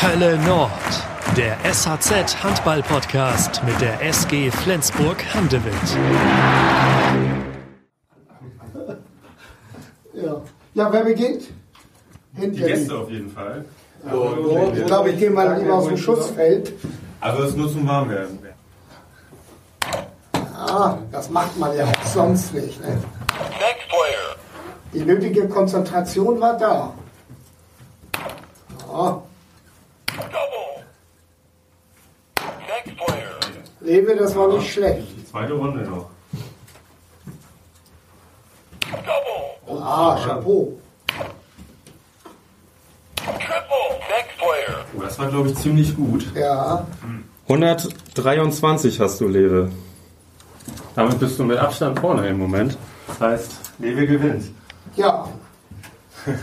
Hölle Nord, der SHZ Handball Podcast mit der SG Flensburg Handewitt. Ja. ja, wer beginnt? Die Gäste auf jeden Fall. Oh, ich glaube, ich gehe mal lieber aus dem Schutzfeld. Also es muss zum Warmwerden. Ah, das macht man ja auch sonst nicht. Ne? Die nötige Konzentration war da. Ja. Lebe, das war nicht schlecht. Die zweite Runde noch. Ah, Chapeau. Oh, das war, glaube ich, ziemlich gut. Ja, 123 hast du, Lewe. Damit bist du mit Abstand vorne im Moment. Das heißt, Lewe gewinnt. ja.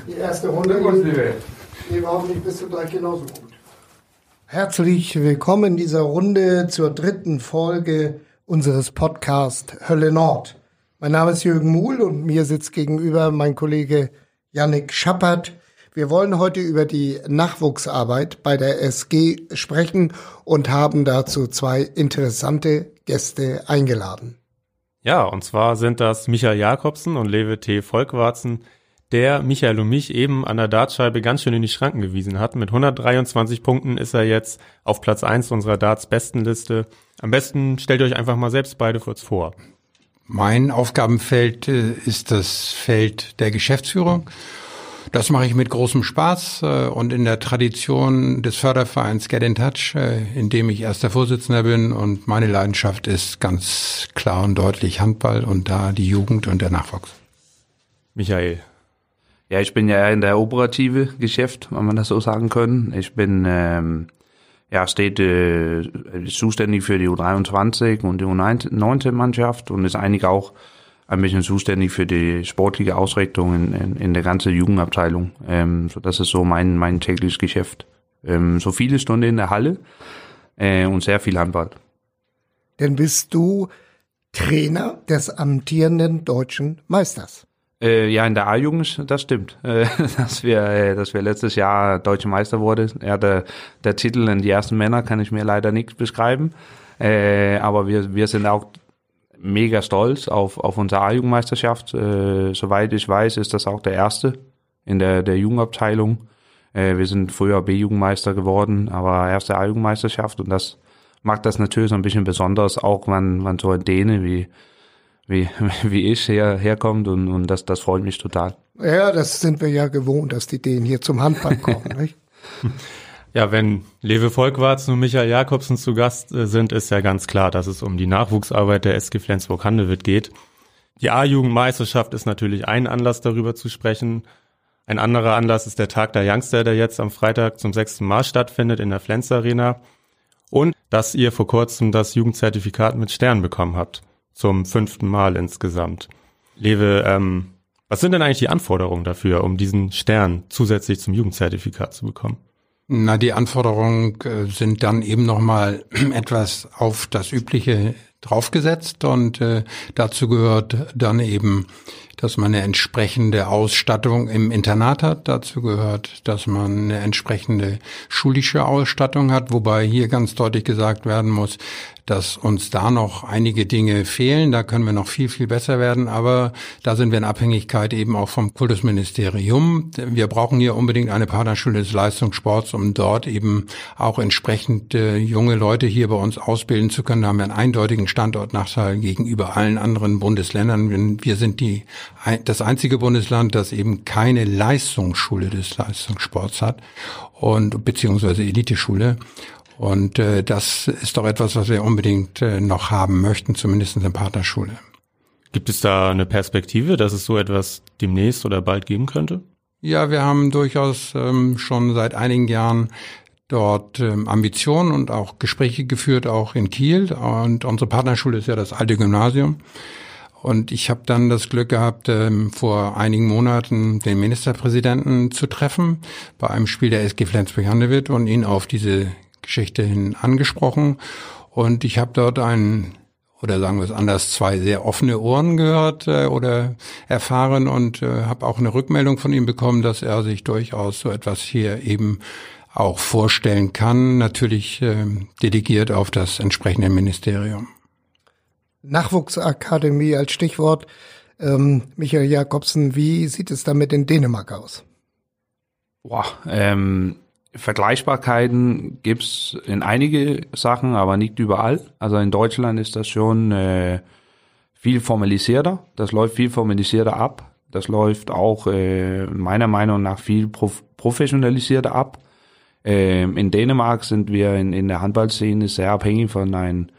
Die erste Runde. Lewe. Nee, hoffentlich bist du gleich genauso gut. Herzlich willkommen in dieser Runde zur dritten Folge unseres Podcasts Hölle Nord. Mein Name ist Jürgen Muhl und mir sitzt gegenüber mein Kollege Yannick Schappert. Wir wollen heute über die Nachwuchsarbeit bei der SG sprechen und haben dazu zwei interessante Gäste eingeladen. Ja, und zwar sind das Michael Jakobsen und Lewe T. Volkwarzen, der Michael und mich eben an der Dartscheibe ganz schön in die Schranken gewiesen hat. Mit 123 Punkten ist er jetzt auf Platz 1 unserer Darts-Bestenliste. Am besten stellt euch einfach mal selbst beide kurz vor. Mein Aufgabenfeld äh, ist das Feld der Geschäftsführung. Das mache ich mit großem Spaß äh, und in der Tradition des Fördervereins Get in Touch, äh, in dem ich erster Vorsitzender bin und meine Leidenschaft ist ganz klar und deutlich Handball und da die Jugend und der Nachwuchs. Michael. Ja, ich bin ja in der operative Geschäft, wenn man das so sagen können. Ich bin ähm, ja steht äh, zuständig für die U23 und die U19-Mannschaft und ist eigentlich auch ein bisschen zuständig für die sportliche Ausrichtung in, in, in der ganzen Jugendabteilung. Ähm, so das ist so mein mein tägliches Geschäft. Ähm, so viele Stunden in der Halle äh, und sehr viel Handball. Denn bist du Trainer des amtierenden deutschen Meisters. Äh, ja, in der A-Jugend, das stimmt. Äh, dass wir, äh, dass wir letztes Jahr deutsche Meister wurde. Ja, der, der Titel in die ersten Männer kann ich mir leider nicht beschreiben. Äh, aber wir, wir sind auch mega stolz auf, auf unsere A-Jugendmeisterschaft. Äh, soweit ich weiß, ist das auch der erste in der, der Jugendabteilung. Äh, wir sind früher B-Jugendmeister geworden, aber erste A-Jugendmeisterschaft und das macht das natürlich so ein bisschen besonders, auch wenn, wenn so ein Däne wie, wie, wie ich her, herkommt und, und das, das freut mich total. Ja, das sind wir ja gewohnt, dass die Dänen hier zum Handball kommen. nicht? Ja, wenn Lewe Volkwarzen und Michael Jakobsen zu Gast äh, sind, ist ja ganz klar, dass es um die Nachwuchsarbeit der SG Flensburg-Handewitt geht. Die A-Jugendmeisterschaft ist natürlich ein Anlass, darüber zu sprechen. Ein anderer Anlass ist der Tag der Youngster, der jetzt am Freitag zum sechsten Mal stattfindet in der Flens Arena. Und dass ihr vor kurzem das Jugendzertifikat mit Stern bekommen habt. Zum fünften Mal insgesamt. Lewe, ähm, was sind denn eigentlich die Anforderungen dafür, um diesen Stern zusätzlich zum Jugendzertifikat zu bekommen? Na, die Anforderungen äh, sind dann eben nochmal etwas auf das Übliche draufgesetzt und äh, dazu gehört dann eben, dass man eine entsprechende Ausstattung im Internat hat. Dazu gehört, dass man eine entsprechende schulische Ausstattung hat, wobei hier ganz deutlich gesagt werden muss, dass uns da noch einige Dinge fehlen. Da können wir noch viel, viel besser werden. Aber da sind wir in Abhängigkeit eben auch vom Kultusministerium. Wir brauchen hier unbedingt eine Partnerschule des Leistungssports, um dort eben auch entsprechend junge Leute hier bei uns ausbilden zu können. Da haben wir einen eindeutigen Standortnachteil gegenüber allen anderen Bundesländern. Wir sind die, das einzige Bundesland, das eben keine Leistungsschule des Leistungssports hat und beziehungsweise Eliteschule. Und äh, das ist doch etwas, was wir unbedingt äh, noch haben möchten, zumindest in der Partnerschule. Gibt es da eine Perspektive, dass es so etwas demnächst oder bald geben könnte? Ja, wir haben durchaus ähm, schon seit einigen Jahren dort ähm, Ambitionen und auch Gespräche geführt, auch in Kiel. Und unsere Partnerschule ist ja das alte Gymnasium. Und ich habe dann das Glück gehabt, ähm, vor einigen Monaten den Ministerpräsidenten zu treffen bei einem Spiel der SG Flensburg-Handewitt und ihn auf diese Geschichte hin angesprochen. Und ich habe dort einen oder sagen wir es anders, zwei sehr offene Ohren gehört äh, oder erfahren und äh, habe auch eine Rückmeldung von ihm bekommen, dass er sich durchaus so etwas hier eben auch vorstellen kann, natürlich äh, delegiert auf das entsprechende Ministerium. Nachwuchsakademie als Stichwort. Ähm, Michael Jakobsen, wie sieht es damit in Dänemark aus? Boah, ähm, Vergleichbarkeiten gibt's in einige Sachen, aber nicht überall. Also in Deutschland ist das schon äh, viel formalisierter. Das läuft viel formalisierter ab. Das läuft auch äh, meiner Meinung nach viel prof professionalisierter ab. Ähm, in Dänemark sind wir in, in der Handballszene sehr abhängig von ein,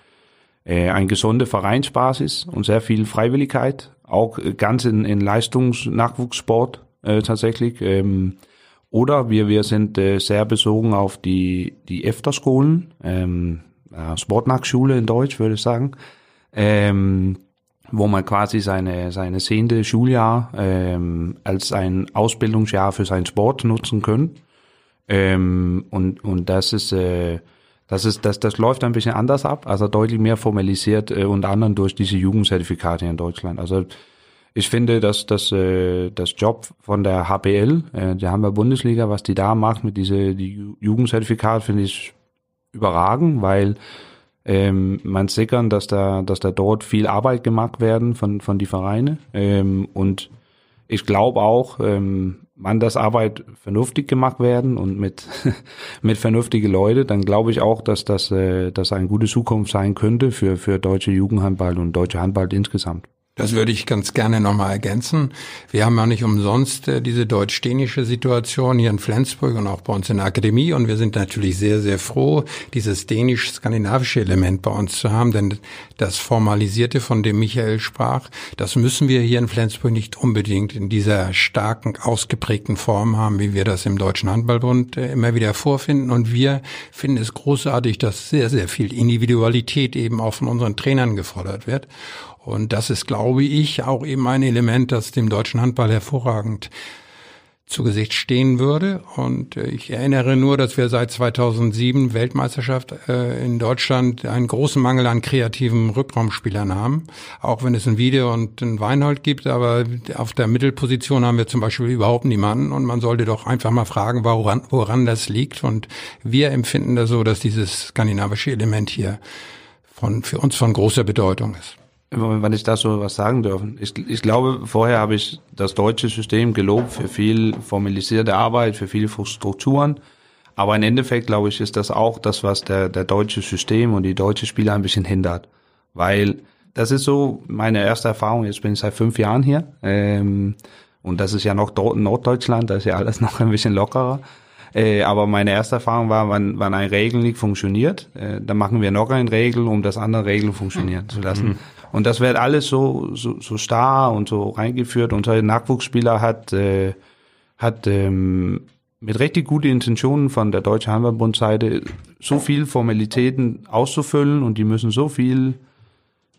äh, ein gesunde Vereinsbasis und sehr viel Freiwilligkeit. Auch ganz in, in Leistungsnachwuchssport äh, tatsächlich. Ähm, oder wir, wir sind äh, sehr besogen auf die, die Efterskolen, ähm, äh, Sportnachschule in Deutsch würde ich sagen, ähm, wo man quasi seine, seine zehnte Schuljahr ähm, als ein Ausbildungsjahr für seinen Sport nutzen können. Ähm, und, und das ist, äh, das ist, das, das läuft ein bisschen anders ab, also deutlich mehr formalisiert, äh, unter anderem durch diese Jugendzertifikate in Deutschland. Also ich finde, dass das, äh, das Job von der HBL, äh, der Hamburger Bundesliga, was die da macht mit diese die Jugendzertifikat, finde ich überragend, weil ähm, man sickern, dass da, dass da dort viel Arbeit gemacht werden von, von die Vereine. Ähm, und ich glaube auch, ähm, man das Arbeit vernünftig gemacht werden und mit, mit vernünftige Leute, dann glaube ich auch, dass das, äh, das eine gute Zukunft sein könnte für, für deutsche Jugendhandball und deutsche Handball insgesamt. Das würde ich ganz gerne nochmal ergänzen. Wir haben ja nicht umsonst äh, diese deutsch-dänische Situation hier in Flensburg und auch bei uns in der Akademie. Und wir sind natürlich sehr, sehr froh, dieses dänisch-skandinavische Element bei uns zu haben. Denn das Formalisierte, von dem Michael sprach, das müssen wir hier in Flensburg nicht unbedingt in dieser starken, ausgeprägten Form haben, wie wir das im Deutschen Handballbund äh, immer wieder vorfinden. Und wir finden es großartig, dass sehr, sehr viel Individualität eben auch von unseren Trainern gefordert wird. Und das ist, glaube ich, auch eben ein Element, das dem deutschen Handball hervorragend zu Gesicht stehen würde. Und äh, ich erinnere nur, dass wir seit 2007 Weltmeisterschaft äh, in Deutschland einen großen Mangel an kreativen Rückraumspielern haben. Auch wenn es ein Video und ein Weinhold gibt, aber auf der Mittelposition haben wir zum Beispiel überhaupt niemanden. Und man sollte doch einfach mal fragen, woran, woran das liegt. Und wir empfinden das so, dass dieses skandinavische Element hier von, für uns von großer Bedeutung ist wenn ich da so was sagen dürfen. Ich, ich glaube, vorher habe ich das deutsche System gelobt für viel formalisierte Arbeit, für viele Strukturen. Aber im Endeffekt, glaube ich, ist das auch das, was der, der deutsche System und die deutsche Spieler ein bisschen hindert. Weil das ist so meine erste Erfahrung. Jetzt bin ich seit fünf Jahren hier. Ähm, und das ist ja noch Norddeutschland, da ist ja alles noch ein bisschen lockerer. Äh, aber meine erste Erfahrung war, wenn, wenn eine Regel nicht funktioniert, äh, dann machen wir noch eine Regel, um das andere Regel funktionieren zu lassen. Mhm. Und das wird alles so, so, so starr und so reingeführt. Unser Nachwuchsspieler hat, äh, hat ähm, mit richtig guten Intentionen von der Deutschen Handballbund-Seite so viel Formalitäten auszufüllen. Und die müssen so viel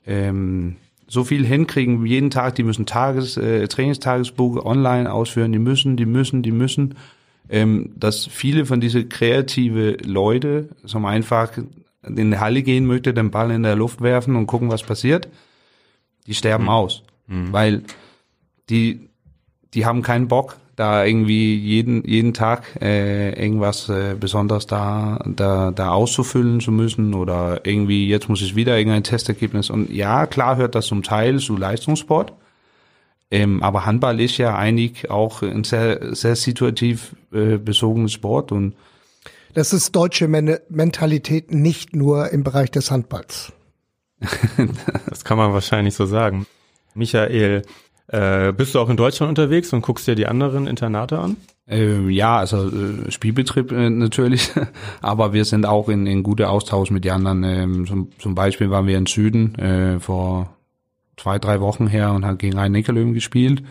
ähm, so viel hinkriegen jeden Tag, die müssen Tages, äh, Trainingstagesbuch online ausführen, die müssen, die müssen, die müssen, ähm, dass viele von diese kreative Leute so einfach in die Halle gehen möchte, den Ball in der Luft werfen und gucken, was passiert die sterben mhm. aus, mhm. weil die die haben keinen Bock, da irgendwie jeden jeden Tag äh, irgendwas äh, besonders da da da auszufüllen zu müssen oder irgendwie jetzt muss ich wieder irgendein Testergebnis und ja klar hört das zum Teil zu Leistungssport, ähm, aber Handball ist ja eigentlich auch ein sehr sehr situativ äh, bezogenes Sport und das ist deutsche Men Mentalität nicht nur im Bereich des Handballs. das kann man wahrscheinlich so sagen. Michael, äh, bist du auch in Deutschland unterwegs und guckst dir die anderen Internate an? Ähm, ja, also äh, Spielbetrieb äh, natürlich, aber wir sind auch in, in guter Austausch mit den anderen. Ähm, zum, zum Beispiel waren wir in Süden äh, vor zwei, drei Wochen her und haben gegen einen Nickerlöwen gespielt.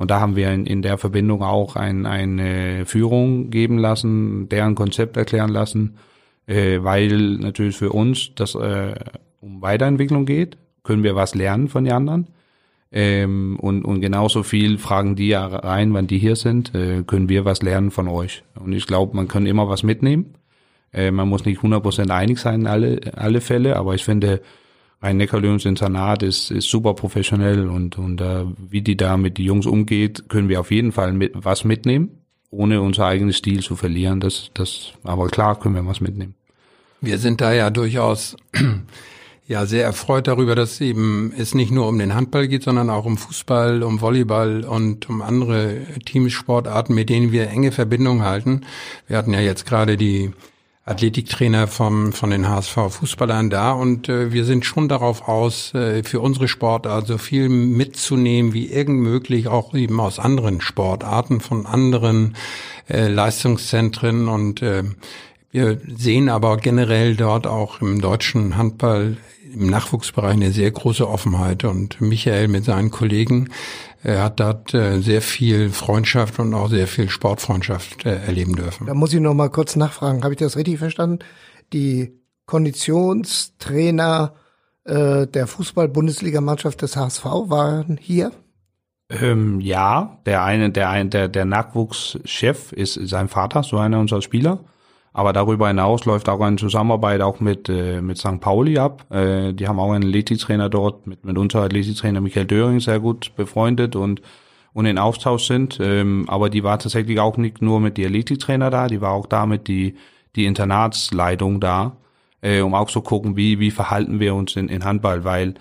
Und da haben wir in, in der Verbindung auch ein, eine Führung geben lassen, deren Konzept erklären lassen, äh, weil natürlich für uns das äh, um Weiterentwicklung geht, können wir was lernen von den anderen. Ähm, und, und genauso viel fragen die ja rein, wenn die hier sind, äh, können wir was lernen von euch. Und ich glaube, man kann immer was mitnehmen. Äh, man muss nicht 100% einig sein in alle, alle Fälle, aber ich finde, ein Neckarlöhns Internat ist, ist super professionell und, und äh, wie die da mit die Jungs umgeht, können wir auf jeden Fall mit, was mitnehmen. ohne unser eigenes Stil zu verlieren. Das, das, aber klar können wir was mitnehmen. Wir sind da ja durchaus ja sehr erfreut darüber, dass eben es nicht nur um den Handball geht, sondern auch um Fußball, um Volleyball und um andere Teamsportarten, mit denen wir enge Verbindungen halten. Wir hatten ja jetzt gerade die Athletiktrainer vom, von den HSV Fußballern da. Und äh, wir sind schon darauf aus, äh, für unsere Sportart so viel mitzunehmen wie irgend möglich, auch eben aus anderen Sportarten, von anderen äh, Leistungszentren. Und äh, wir sehen aber generell dort auch im deutschen Handball im Nachwuchsbereich eine sehr große Offenheit und Michael mit seinen Kollegen er hat dort äh, sehr viel Freundschaft und auch sehr viel Sportfreundschaft äh, erleben dürfen. Da muss ich noch mal kurz nachfragen. Habe ich das richtig verstanden? Die Konditionstrainer äh, der Fußball-Bundesligamannschaft des HSV waren hier? Ähm, ja, der eine, der ein, der der Nachwuchschef ist sein Vater, so einer unserer Spieler. Aber darüber hinaus läuft auch eine Zusammenarbeit auch mit, äh, mit St. Pauli ab. Äh, die haben auch einen Athletiktrainer dort, mit, mit unser Athletiktrainer Michael Döring sehr gut befreundet und, und in Austausch sind. Ähm, aber die war tatsächlich auch nicht nur mit die Athletiktrainer da, die war auch da mit die, die Internatsleitung da, äh, um auch zu gucken, wie, wie verhalten wir uns in, in Handball, weil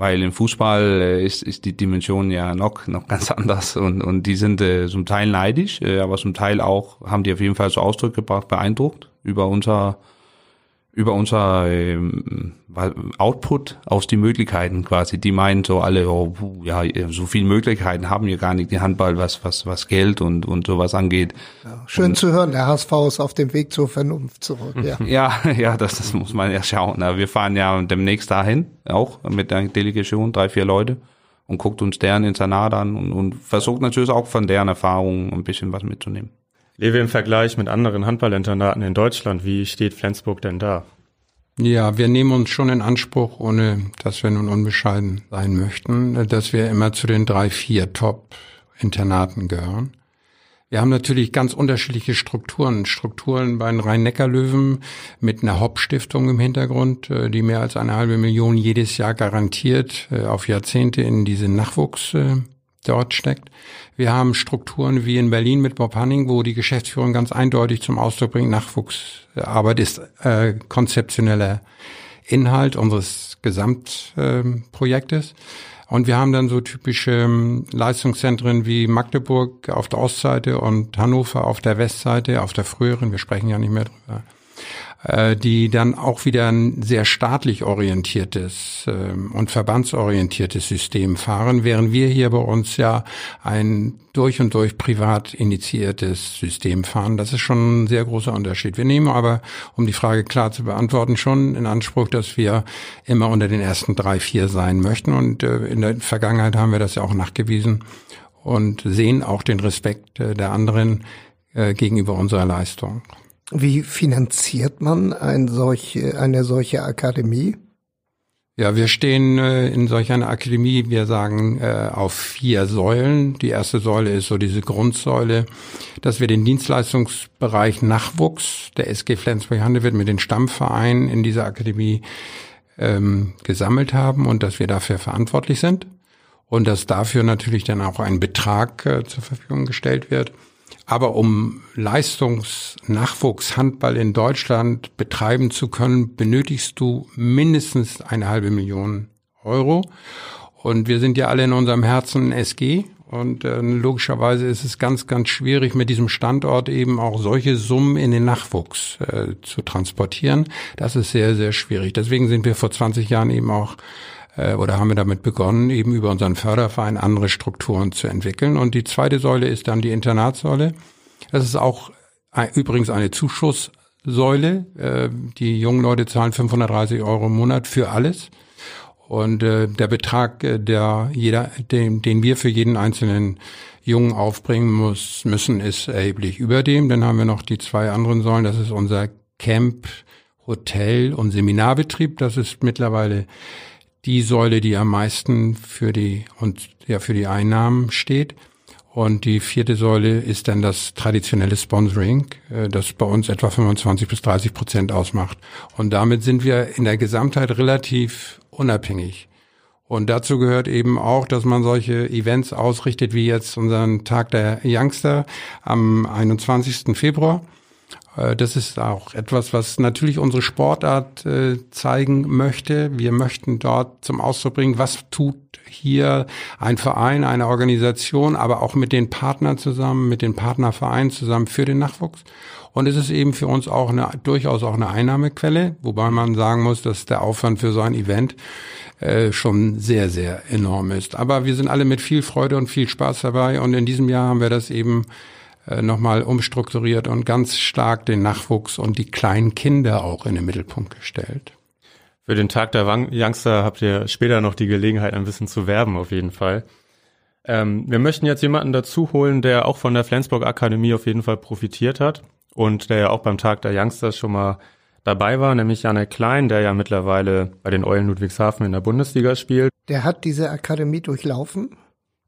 weil im Fußball äh, ist, ist die Dimension ja noch, noch ganz anders und, und die sind äh, zum Teil neidisch, äh, aber zum Teil auch haben die auf jeden Fall so Ausdruck gebracht, beeindruckt über unser über unser ähm, Output aus die Möglichkeiten quasi. Die meinen so alle, oh, ja, so viele Möglichkeiten haben wir gar nicht, die Handball, was, was, was Geld und, und sowas angeht. Ja, schön und, zu hören, der HSV ist auf dem Weg zur Vernunft zurück. Ja, ja, ja das, das muss man ja schauen. Wir fahren ja demnächst dahin, auch mit der Delegation, drei, vier Leute und guckt uns deren Internat an und, und versucht natürlich auch von deren Erfahrungen ein bisschen was mitzunehmen. Lewe, im Vergleich mit anderen Handballinternaten in Deutschland, wie steht Flensburg denn da? Ja, wir nehmen uns schon in Anspruch, ohne dass wir nun unbescheiden sein möchten, dass wir immer zu den drei, vier Top-Internaten gehören. Wir haben natürlich ganz unterschiedliche Strukturen. Strukturen bei den Rhein-Neckar-Löwen mit einer Hauptstiftung im Hintergrund, äh, die mehr als eine halbe Million jedes Jahr garantiert äh, auf Jahrzehnte in diese Nachwuchs äh, dort steckt. Wir haben Strukturen wie in Berlin mit Bob Hanning, wo die Geschäftsführung ganz eindeutig zum Ausdruck bringt, Nachwuchsarbeit ist äh, konzeptioneller Inhalt unseres Gesamtprojektes. Äh, und wir haben dann so typische ähm, Leistungszentren wie Magdeburg auf der Ostseite und Hannover auf der Westseite, auf der früheren, wir sprechen ja nicht mehr drüber äh, die dann auch wieder ein sehr staatlich orientiertes ähm, und verbandsorientiertes System fahren, während wir hier bei uns ja ein durch und durch privat initiiertes System fahren. Das ist schon ein sehr großer Unterschied. Wir nehmen aber, um die Frage klar zu beantworten, schon in Anspruch, dass wir immer unter den ersten drei, vier sein möchten. Und äh, in der Vergangenheit haben wir das ja auch nachgewiesen und sehen auch den Respekt äh, der anderen gegenüber unserer Leistung. Wie finanziert man ein solche, eine solche Akademie? Ja, wir stehen äh, in solch einer Akademie, wir sagen, äh, auf vier Säulen. Die erste Säule ist so diese Grundsäule, dass wir den Dienstleistungsbereich Nachwuchs der SG Flensburg-Handewitt mit den Stammvereinen in dieser Akademie ähm, gesammelt haben und dass wir dafür verantwortlich sind und dass dafür natürlich dann auch ein Betrag äh, zur Verfügung gestellt wird. Aber um Leistungsnachwuchshandball in Deutschland betreiben zu können, benötigst du mindestens eine halbe Million Euro. Und wir sind ja alle in unserem Herzen SG. Und äh, logischerweise ist es ganz, ganz schwierig, mit diesem Standort eben auch solche Summen in den Nachwuchs äh, zu transportieren. Das ist sehr, sehr schwierig. Deswegen sind wir vor 20 Jahren eben auch äh, oder haben wir damit begonnen, eben über unseren Förderverein andere Strukturen zu entwickeln. Und die zweite Säule ist dann die Internatssäule. Das ist auch übrigens eine Zuschusssäule. Äh, die jungen Leute zahlen 530 Euro im Monat für alles. Und äh, der Betrag, äh, der jeder, den, den wir für jeden einzelnen Jungen aufbringen muss, müssen, ist erheblich über dem. Dann haben wir noch die zwei anderen Säulen. Das ist unser Camp, Hotel und Seminarbetrieb. Das ist mittlerweile die Säule, die am meisten für die und ja für die Einnahmen steht. Und die vierte Säule ist dann das traditionelle Sponsoring, äh, das bei uns etwa 25 bis 30 Prozent ausmacht. Und damit sind wir in der Gesamtheit relativ unabhängig. Und dazu gehört eben auch, dass man solche Events ausrichtet, wie jetzt unseren Tag der Youngster am 21. Februar. Äh, das ist auch etwas, was natürlich unsere Sportart äh, zeigen möchte. Wir möchten dort zum Ausdruck bringen, was tut hier ein Verein, eine Organisation, aber auch mit den Partnern zusammen, mit den Partnervereinen zusammen für den Nachwuchs. Und es ist eben für uns auch eine, durchaus auch eine Einnahmequelle, wobei man sagen muss, dass der Aufwand für so ein Event äh, schon sehr, sehr enorm ist. Aber wir sind alle mit viel Freude und viel Spaß dabei und in diesem Jahr haben wir das eben äh, nochmal umstrukturiert und ganz stark den Nachwuchs und die kleinen Kinder auch in den Mittelpunkt gestellt. Für den Tag der Youngster habt ihr später noch die Gelegenheit, ein bisschen zu werben, auf jeden Fall. Ähm, wir möchten jetzt jemanden dazu holen, der auch von der Flensburg Akademie auf jeden Fall profitiert hat und der ja auch beim Tag der Youngsters schon mal dabei war, nämlich Janek Klein, der ja mittlerweile bei den Eulen Ludwigshafen in der Bundesliga spielt. Der hat diese Akademie durchlaufen?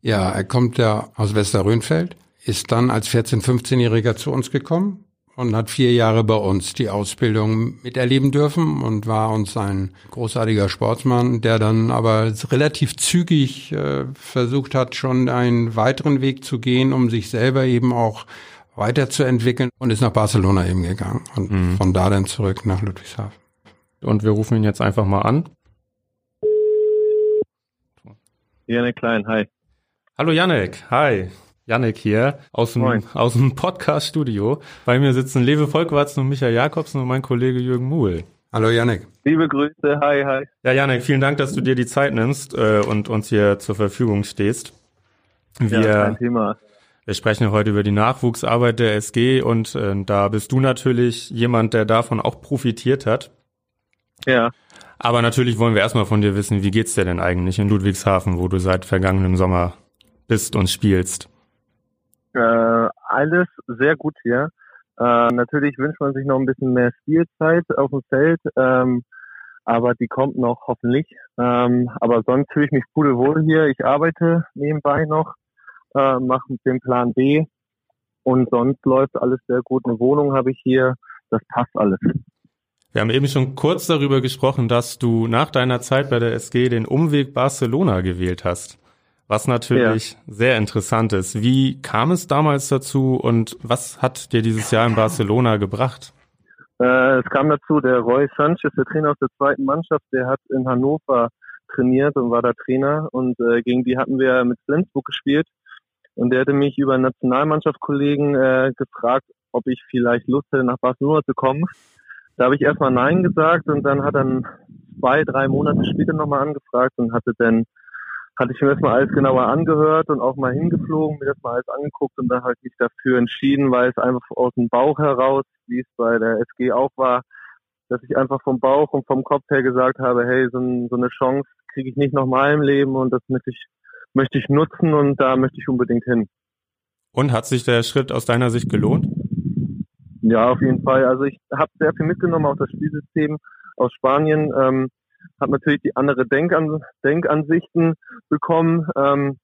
Ja, er kommt ja aus Westerrönfeld, ist dann als 14-, 15-Jähriger zu uns gekommen und hat vier Jahre bei uns die Ausbildung miterleben dürfen und war uns ein großartiger Sportsmann, der dann aber relativ zügig äh, versucht hat, schon einen weiteren Weg zu gehen, um sich selber eben auch weiterzuentwickeln und ist nach Barcelona eben gegangen und mhm. von da dann zurück nach Ludwigshafen. Und wir rufen ihn jetzt einfach mal an. Janek Klein, hi. Hallo Janek, hi. Janek hier aus dem, aus dem Podcast-Studio. Bei mir sitzen Lewe Volkwarzen und Michael Jakobsen und mein Kollege Jürgen Muhl. Hallo Janek. Liebe Grüße, hi, hi. Ja, Janek, vielen Dank, dass du dir die Zeit nimmst äh, und uns hier zur Verfügung stehst. Wir, ja, kein Thema. Wir sprechen heute über die Nachwuchsarbeit der SG und äh, da bist du natürlich jemand, der davon auch profitiert hat. Ja. Aber natürlich wollen wir erstmal von dir wissen, wie geht's dir denn eigentlich in Ludwigshafen, wo du seit vergangenem Sommer bist und spielst? Äh, alles sehr gut hier. Äh, natürlich wünscht man sich noch ein bisschen mehr Spielzeit auf dem Feld, ähm, aber die kommt noch hoffentlich. Ähm, aber sonst fühle ich mich pudelwohl hier. Ich arbeite nebenbei noch äh, mache den Plan B und sonst läuft alles sehr gut. Eine Wohnung habe ich hier, das passt alles. Wir haben eben schon kurz darüber gesprochen, dass du nach deiner Zeit bei der SG den Umweg Barcelona gewählt hast. Was natürlich ja. sehr interessant ist. Wie kam es damals dazu und was hat dir dieses Jahr in Barcelona gebracht? Äh, es kam dazu, der Roy Sanchez, der Trainer aus der zweiten Mannschaft, der hat in Hannover trainiert und war da Trainer und äh, gegen die hatten wir mit Flensburg gespielt und der hatte mich über Nationalmannschaftskollegen äh, gefragt, ob ich vielleicht Lust hätte, nach Barcelona zu kommen. Da habe ich erstmal Nein gesagt und dann hat er zwei, drei Monate später nochmal angefragt und hatte dann, hatte ich mir erstmal alles genauer angehört und auch mal hingeflogen, mir das mal alles angeguckt und dann habe ich mich dafür entschieden, weil es einfach aus dem Bauch heraus, wie es bei der SG auch war, dass ich einfach vom Bauch und vom Kopf her gesagt habe, hey, so, ein, so eine Chance kriege ich nicht nochmal im Leben und das möchte ich möchte ich nutzen und da möchte ich unbedingt hin. Und hat sich der Schritt aus deiner Sicht gelohnt? Ja, auf jeden Fall. Also ich habe sehr viel mitgenommen aus das Spielsystem aus Spanien, ähm, habe natürlich die andere Denkan Denkansichten bekommen, ähm,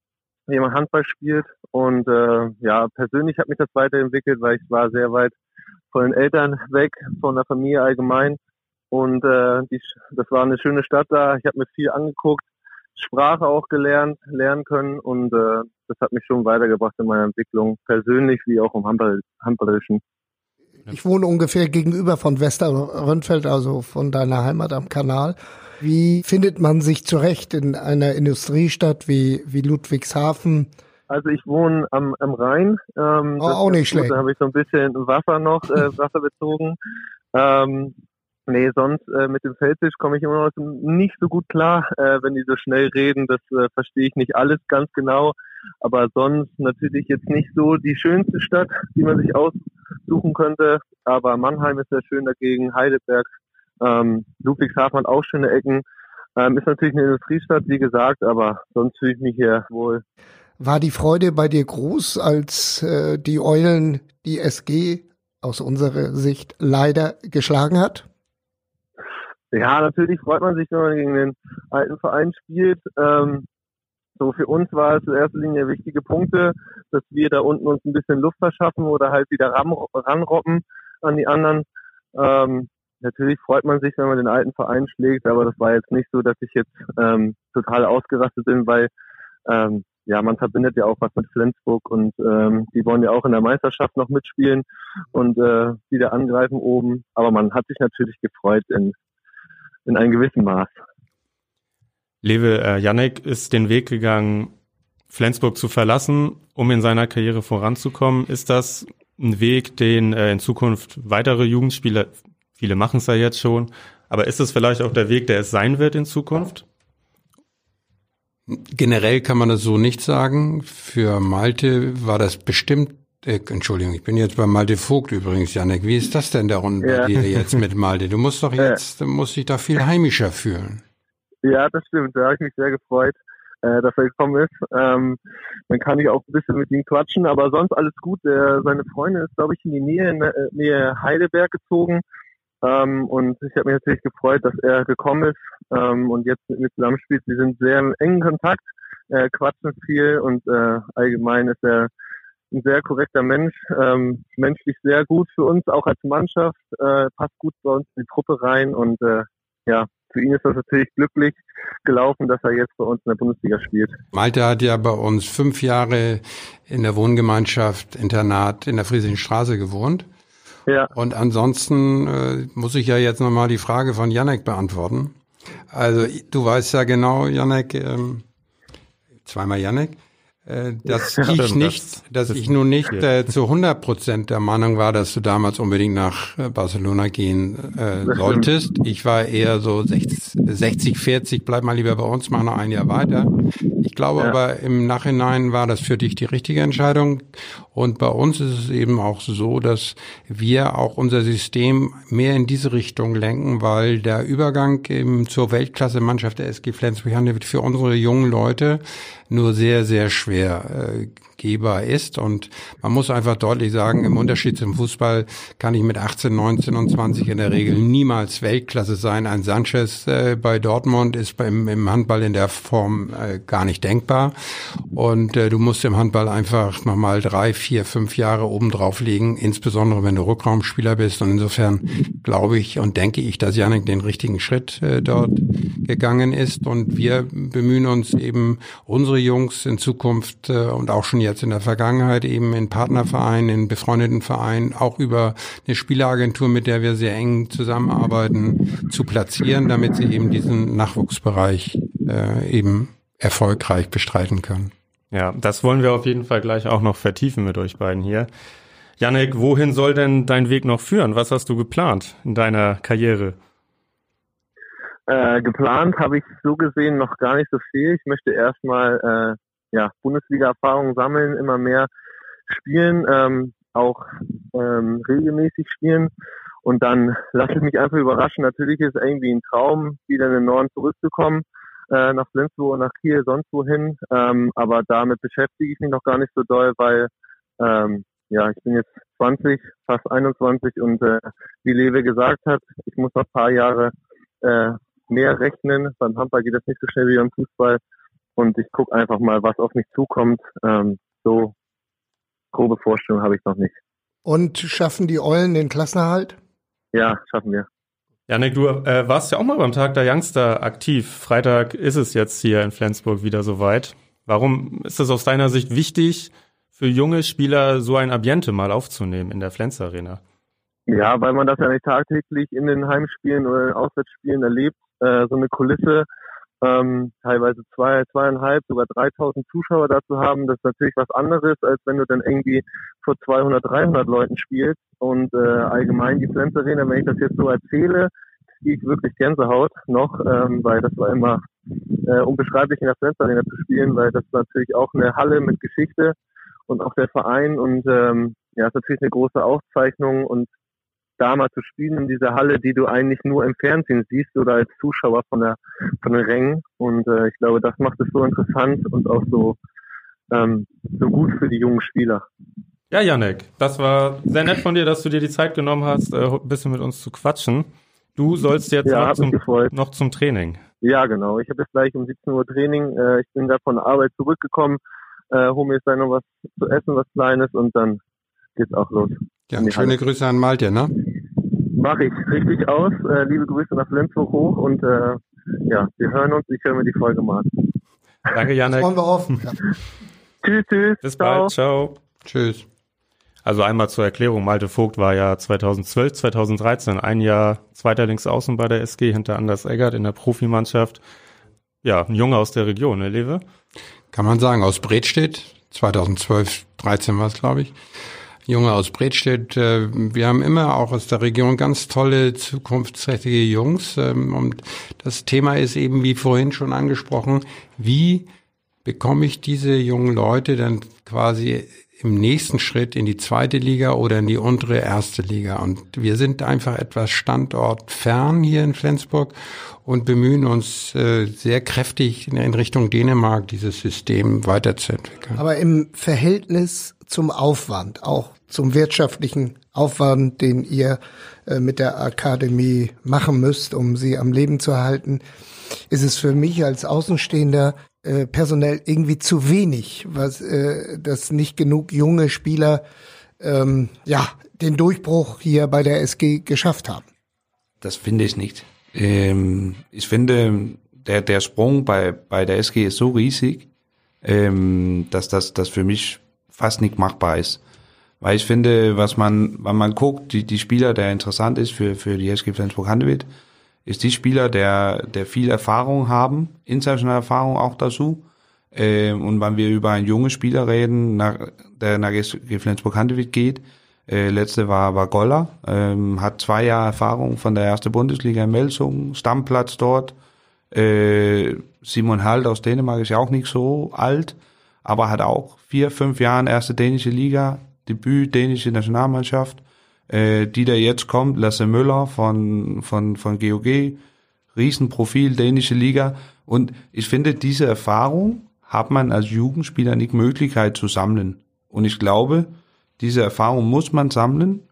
wie man Handball spielt und äh, ja, persönlich hat mich das weiterentwickelt, weil ich war sehr weit von den Eltern weg, von der Familie allgemein und äh, die, das war eine schöne Stadt da. Ich habe mir viel angeguckt, Sprache auch gelernt, lernen können und äh, das hat mich schon weitergebracht in meiner Entwicklung, persönlich wie auch im Handball, Handballerischen. Ich wohne ungefähr gegenüber von Westerrönfeld, also von deiner Heimat am Kanal. Wie findet man sich zurecht in einer Industriestadt wie, wie Ludwigshafen? Also ich wohne am, am Rhein. Ähm, oh, auch nicht schlecht. Da habe ich so ein bisschen Wasser noch, äh, Wasser bezogen. Ähm, Nee, sonst äh, mit dem Feldtisch komme ich immer noch nicht so gut klar, äh, wenn die so schnell reden. Das äh, verstehe ich nicht alles ganz genau. Aber sonst natürlich jetzt nicht so die schönste Stadt, die man sich aussuchen könnte. Aber Mannheim ist sehr schön dagegen, Heidelberg, ähm, Ludwigshafen hat auch schöne Ecken. Ähm, ist natürlich eine Industriestadt, wie gesagt, aber sonst fühle ich mich hier wohl. War die Freude bei dir groß, als äh, die Eulen die SG aus unserer Sicht leider geschlagen hat? Ja, natürlich freut man sich, wenn man gegen den alten Verein spielt. Ähm, so für uns war es in erster Linie wichtige Punkte, dass wir da unten uns ein bisschen Luft verschaffen oder halt wieder ran, ranroppen an die anderen. Ähm, natürlich freut man sich, wenn man den alten Verein schlägt, aber das war jetzt nicht so, dass ich jetzt ähm, total ausgerastet bin, weil ähm, ja, man verbindet ja auch was mit Flensburg und ähm, die wollen ja auch in der Meisterschaft noch mitspielen und äh, wieder angreifen oben. Aber man hat sich natürlich gefreut in, in einem gewissen Maß. Lewe, äh, Janek ist den Weg gegangen, Flensburg zu verlassen, um in seiner Karriere voranzukommen. Ist das ein Weg, den äh, in Zukunft weitere Jugendspieler, viele machen es ja jetzt schon, aber ist es vielleicht auch der Weg, der es sein wird in Zukunft? Generell kann man das so nicht sagen. Für Malte war das bestimmt äh, Entschuldigung, ich bin jetzt bei Malte Vogt übrigens, Janek. Wie ist das denn da unten ja. bei dir jetzt mit Malte? Du musst doch jetzt, du musst dich da viel heimischer fühlen. Ja, das stimmt. Da habe ich mich sehr gefreut, äh, dass er gekommen ist. Ähm, dann kann ich auch ein bisschen mit ihm quatschen, aber sonst alles gut. Der, seine Freundin ist, glaube ich, in die Nähe, in der äh, Nähe Heidelberg gezogen. Ähm, und ich habe mich natürlich gefreut, dass er gekommen ist ähm, und jetzt mit mir zusammenspielt. Sie sind sehr im engen Kontakt, äh, quatschen viel und äh, allgemein ist er ein sehr korrekter Mensch, ähm, menschlich sehr gut für uns, auch als Mannschaft, äh, passt gut bei uns in die Truppe rein und äh, ja, für ihn ist das natürlich glücklich gelaufen, dass er jetzt bei uns in der Bundesliga spielt. Malte hat ja bei uns fünf Jahre in der Wohngemeinschaft Internat in der Friesischen Straße gewohnt. Ja. Und ansonsten äh, muss ich ja jetzt nochmal die Frage von Janek beantworten. Also du weißt ja genau, Janek, ähm, zweimal Janek, äh, dass ja, ich nicht, dass ich nun nicht äh, zu 100 Prozent der Meinung war, dass du damals unbedingt nach äh, Barcelona gehen äh, solltest. Ich war eher so 60, 40, bleib mal lieber bei uns, mach noch ein Jahr weiter. Ich glaube ja. aber im Nachhinein war das für dich die richtige Entscheidung. Und bei uns ist es eben auch so, dass wir auch unser System mehr in diese Richtung lenken, weil der Übergang eben zur Weltklasse-Mannschaft der SG Flensburg wird für unsere jungen Leute nur sehr, sehr schwer äh, gehbar ist. Und man muss einfach deutlich sagen, im Unterschied zum Fußball kann ich mit 18, 19 und 20 in der Regel niemals Weltklasse sein. Ein Sanchez äh, bei Dortmund ist beim, im Handball in der Form äh, gar nicht denkbar. Und äh, du musst im Handball einfach nochmal drei, vier, fünf Jahre obendrauf legen, insbesondere wenn du Rückraumspieler bist. Und insofern glaube ich und denke ich, dass Janik den richtigen Schritt äh, dort gegangen ist. Und wir bemühen uns eben, unsere Jungs in Zukunft äh, und auch schon jetzt in der Vergangenheit eben in Partnervereinen, in befreundeten Vereinen, auch über eine Spieleragentur, mit der wir sehr eng zusammenarbeiten, zu platzieren, damit sie eben diesen Nachwuchsbereich äh, eben erfolgreich bestreiten können. Ja, das wollen wir auf jeden Fall gleich auch noch vertiefen mit euch beiden hier. Janek, wohin soll denn dein Weg noch führen? Was hast du geplant in deiner Karriere? Äh, geplant habe ich so gesehen noch gar nicht so viel. Ich möchte erstmal äh, ja, Bundesliga-Erfahrung sammeln, immer mehr spielen, ähm, auch ähm, regelmäßig spielen. Und dann lasse ich mich einfach überraschen. Natürlich ist es irgendwie ein Traum, wieder in den Norden zurückzukommen, äh, nach Flensburg, nach Kiel, sonst wohin. Ähm, aber damit beschäftige ich mich noch gar nicht so doll, weil ähm, ja, ich bin jetzt 20, fast 21 und äh, wie Lewe gesagt hat, ich muss noch ein paar Jahre äh, mehr rechnen. Beim Handball geht das nicht so schnell wie beim Fußball und ich gucke einfach mal, was auf mich zukommt. Ähm, so grobe Vorstellung habe ich noch nicht. Und schaffen die Eulen den Klassenerhalt? Ja, schaffen wir. Janik, du äh, warst ja auch mal beim Tag der Youngster aktiv. Freitag ist es jetzt hier in Flensburg wieder soweit. Warum ist es aus deiner Sicht wichtig, für junge Spieler so ein Ambiente mal aufzunehmen in der Flens Arena? Ja, weil man das ja nicht tagtäglich in den Heimspielen oder in den Auswärtsspielen erlebt. Äh, so eine Kulisse ähm, teilweise zwei, zweieinhalb, sogar 3000 Zuschauer dazu haben, das ist natürlich was anderes, als wenn du dann irgendwie vor 200, 300 Leuten spielst. Und äh, allgemein die Flens Arena, wenn ich das jetzt so erzähle, ziehe ich wirklich Gänsehaut noch, ähm, weil das war immer äh, unbeschreiblich in der Flens Arena zu spielen, weil das ist natürlich auch eine Halle mit Geschichte und auch der Verein und ähm, ja, ist natürlich eine große Auszeichnung und da mal zu spielen in dieser Halle, die du eigentlich nur im Fernsehen siehst oder als Zuschauer von der von den Rängen. Und äh, ich glaube, das macht es so interessant und auch so ähm, so gut für die jungen Spieler. Ja, Janek, das war sehr nett von dir, dass du dir die Zeit genommen hast, äh, ein bisschen mit uns zu quatschen. Du sollst jetzt ja, noch, zum, noch zum Training. Ja, genau. Ich habe jetzt gleich um 17 Uhr Training. Äh, ich bin da von der Arbeit zurückgekommen, äh, hole mir jetzt dann noch was zu essen, was Kleines und dann geht's auch los. Ja, schöne Grüße an Malte, ne? Mach ich richtig aus. Äh, liebe Grüße nach Flensburg hoch und äh, ja, wir hören uns. Ich höre mir die Folge mal an. Danke, Janek. Freuen wir auf. Ja. Tschüss, tschüss. Bis Ciao. bald. Ciao. Tschüss. Also einmal zur Erklärung, Malte Vogt war ja 2012, 2013 ein Jahr zweiter Linksaußen bei der SG hinter Anders Eggert in der Profimannschaft. Ja, ein Junge aus der Region, ne, Lewe? Kann man sagen, aus Bredstedt, 2012, 13 war es, glaube ich. Junge aus Bredstedt. Äh, wir haben immer auch aus der Region ganz tolle, zukunftsträchtige Jungs. Ähm, und das Thema ist eben, wie vorhin schon angesprochen, wie bekomme ich diese jungen Leute dann quasi im nächsten Schritt in die zweite Liga oder in die untere erste Liga. Und wir sind einfach etwas standortfern hier in Flensburg und bemühen uns äh, sehr kräftig in Richtung Dänemark dieses System weiterzuentwickeln. Aber im Verhältnis zum Aufwand, auch zum wirtschaftlichen Aufwand, den ihr äh, mit der Akademie machen müsst, um sie am Leben zu erhalten, ist es für mich als Außenstehender äh, personell irgendwie zu wenig, was äh, dass nicht genug junge Spieler ähm, ja den Durchbruch hier bei der SG geschafft haben. Das finde ich nicht. Ähm, ich finde, der, der Sprung bei, bei der SG ist so riesig, ähm, dass das, das für mich fast nicht machbar ist. Weil ich finde, was man, wenn man guckt, die, die Spieler, der interessant ist für, für die SG Flensburg-Handewitt, ist die Spieler, der, der viel Erfahrung haben, internationale Erfahrung auch dazu. Ähm, und wenn wir über einen jungen Spieler reden, nach, der nach SG Flensburg-Handewitt geht, äh, letzte war, war Goller, ähm, hat zwei Jahre Erfahrung von der ersten Bundesliga in Melsungen, Stammplatz dort. Äh, Simon Halt aus Dänemark ist ja auch nicht so alt, aber hat auch vier, fünf Jahre erste dänische Liga, Debüt dänische Nationalmannschaft. Äh, die da jetzt kommt, Lasse Müller von, von, von GOG, Riesenprofil, dänische Liga. Und ich finde, diese Erfahrung hat man als Jugendspieler nicht Möglichkeit zu sammeln. Und ich glaube, diese Erfahrung muss man sammeln,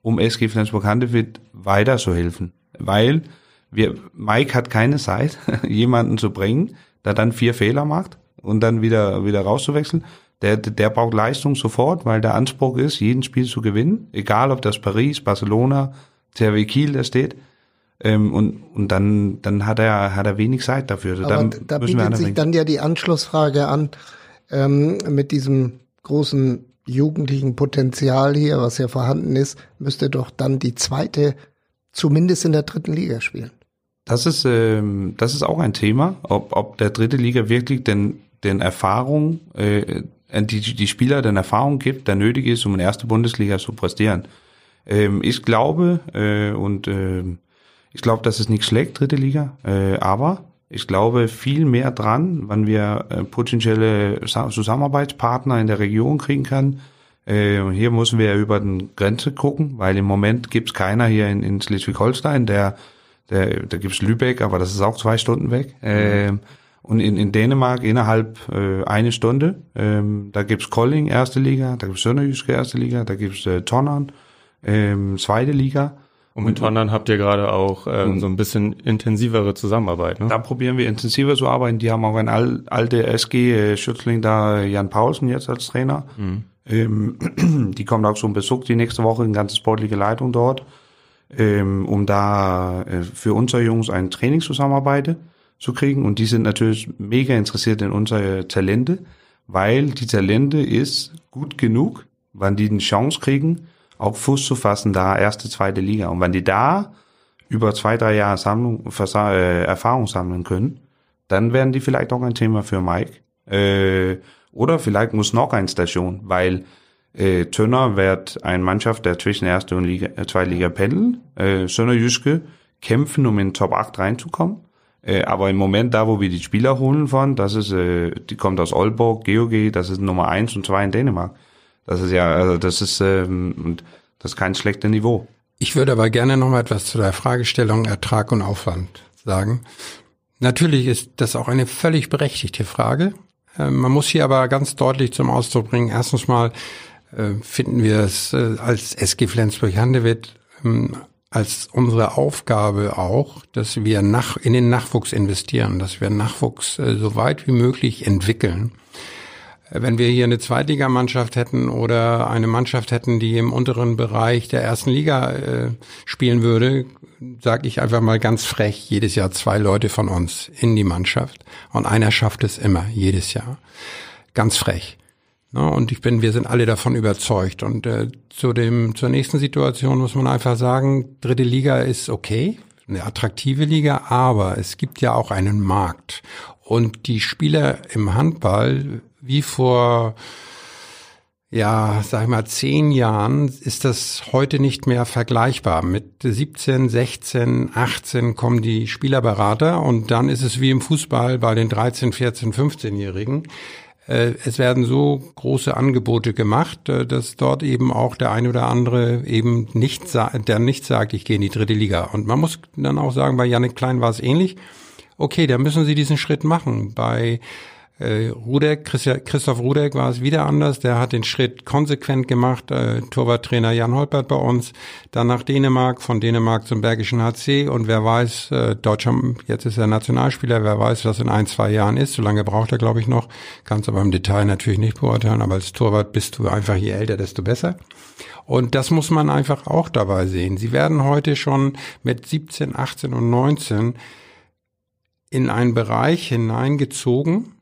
um SG Flensburg-Handewitt weiter zu helfen. Weil wir, Mike hat keine Zeit, jemanden zu bringen, der dann vier Fehler macht und dann wieder, wieder rauszuwechseln. Der, der braucht Leistung sofort, weil der Anspruch ist, jeden Spiel zu gewinnen, egal ob das Paris, Barcelona, THW Kiel da steht. Ähm, und und dann, dann hat er, hat er wenig Zeit dafür. Aber dann da bietet sich dann ja die Anschlussfrage an ähm, mit diesem großen jugendlichen Potenzial hier, was ja vorhanden ist, müsste doch dann die zweite zumindest in der dritten Liga spielen. Das ist, ähm, das ist auch ein Thema, ob, ob der dritte Liga wirklich den, den Erfahrung, äh, die, die Spieler den Erfahrung gibt, der nötig ist, um in der ersten Bundesliga zu prestieren. Ähm, ich glaube, äh, und ähm, ich glaube, das ist nicht schlecht, dritte Liga, äh, aber ich glaube viel mehr dran, wenn wir äh, potenzielle Sa- Zusammenarbeitspartner in der Region kriegen kann. Äh, und hier müssen wir über die Grenze gucken, weil im Moment gibt's keiner hier in, in Schleswig-Holstein, der, der, da gibt's Lübeck, aber das ist auch zwei Stunden weg. Ähm, und in, in Dänemark innerhalb äh, eine Stunde, ähm, da gibt's Kolding, erste Liga, da gibt's Sønderjyske, erste Liga, da gibt's äh, Tonnern, ähm, zweite Liga. Und mit Tondern habt ihr gerade auch ähm, so ein bisschen intensivere Zusammenarbeit, ne? Da probieren wir intensiver zu arbeiten. Die haben auch ein al alte SG-Schützling da, Jan Paulsen jetzt als Trainer. Ähm, die kommt auch zum Besuch die nächste Woche, eine ganze sportliche Leitung dort, ähm, um da äh, für unsere Jungs eine Trainingszusammenarbeit zu kriegen. Und die sind natürlich mega interessiert in unsere Talente, weil die Talente ist gut genug, wann die eine Chance kriegen, auch Fuß zu fassen, da erste, zweite Liga. Und wenn die da über zwei, drei Jahre Sammlung, äh, Erfahrung sammeln können, dann werden die vielleicht auch ein Thema für Mike. Äh, oder vielleicht muss noch eine Station, weil äh, Tönner wird eine Mannschaft, der zwischen erste und Liga, äh, zweite Liga pendeln. Äh, Sönderjyske kämpfen, um in den Top 8 reinzukommen. Äh, aber im Moment da, wo wir die Spieler holen von, das ist, äh, die kommt aus Aalborg, GOG, das ist Nummer eins und zwei in Dänemark. Das ist ja, also das ist, ähm, das ist kein schlechtes Niveau. Ich würde aber gerne noch mal etwas zu der Fragestellung Ertrag und Aufwand sagen. Natürlich ist das auch eine völlig berechtigte Frage. Äh, Man muss hier aber ganz deutlich zum Ausdruck bringen, erstens mal äh, finden wir es äh, als SG Flensburg-Handewitt ähm, als unsere Aufgabe auch, dass wir nach, in den Nachwuchs investieren, dass wir Nachwuchs äh, so weit wie möglich entwickeln. Wenn wir hier eine Zweitligamannschaft hätten oder eine Mannschaft hätten, die im unteren Bereich der ersten Liga äh, spielen würde, sage ich einfach mal ganz frech, jedes Jahr zwei Leute von uns in die Mannschaft. Und einer schafft es immer, jedes Jahr. Ganz frech. Ja, und ich bin, wir sind alle davon überzeugt. Und äh, zu dem, zur nächsten Situation muss man einfach sagen, dritte Liga ist okay, eine attraktive Liga, aber es gibt ja auch einen Markt. Und die Spieler im Handball, wie vor ja, sag ich mal, zehn Jahren ist das heute nicht mehr vergleichbar. Mit 17, 16, 18 kommen die Spielerberater und dann ist es wie im Fußball bei den 13, 14, 15-Jährigen. Äh, es werden so große Angebote gemacht, äh, dass dort eben auch der ein oder andere eben nicht, der nicht sagt, ich gehe in die dritte Liga. Und man muss dann auch sagen, bei Janik Klein war es ähnlich. Okay, da müssen Sie diesen Schritt machen. Bei äh, Rudek, Christoph Rudek war es wieder anders. Der hat den Schritt konsequent gemacht. Äh, Torwarttrainer Jan Holpert bei uns. Dann nach Dänemark, von Dänemark zum Bergischen HC. Und wer weiß, äh, Deutscher, jetzt ist er Nationalspieler, wer weiß, was in ein, zwei Jahren ist. So lange braucht er, glaube ich, noch. Kannst aber im Detail natürlich nicht beurteilen. Aber als Torwart bist du einfach, je älter, desto besser. Und das muss man einfach auch dabei sehen. Sie werden heute schon mit 17, 18 und 19 in einen Bereich hineingezogen,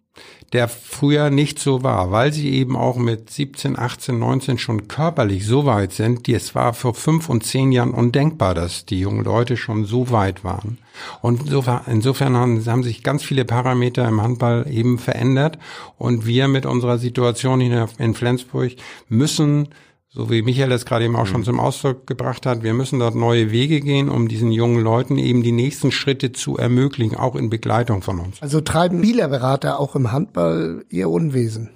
der früher nicht so war, weil sie eben auch mit 17, 18, 19 schon körperlich so weit sind, die es war vor fünf und zehn Jahren undenkbar, dass die jungen Leute schon so weit waren. Und insofern haben, haben sich ganz viele Parameter im Handball eben verändert und wir mit unserer Situation hier in Flensburg müssen so wie Michael das gerade eben auch schon mhm. zum Ausdruck gebracht hat, wir müssen dort neue Wege gehen, um diesen jungen Leuten eben die nächsten Schritte zu ermöglichen, auch in Begleitung von uns. Also treiben Spielerberater auch im Handball ihr Unwesen?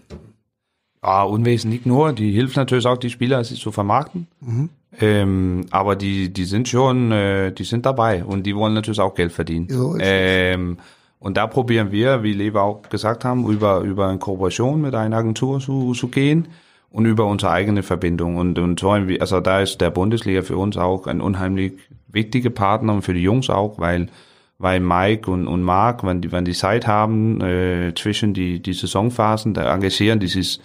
Ja, Unwesen nicht nur, die hilft natürlich auch die Spieler, sich zu vermarkten. Mhm. Ähm, aber die, die sind schon, äh, die sind dabei und die wollen natürlich auch Geld verdienen. So ähm, und da probieren wir, wie Lever auch gesagt haben, über, über eine Kooperation mit einer Agentur zu, zu gehen und über unsere eigene Verbindung. Und, und so, also da ist der Bundesliga für uns auch ein unheimlich wichtiger Partner und für die Jungs auch, weil, weil Mike und, und Mark, wenn die, wenn die Zeit haben, äh, zwischen die, die Saisonphasen, da engagieren die sich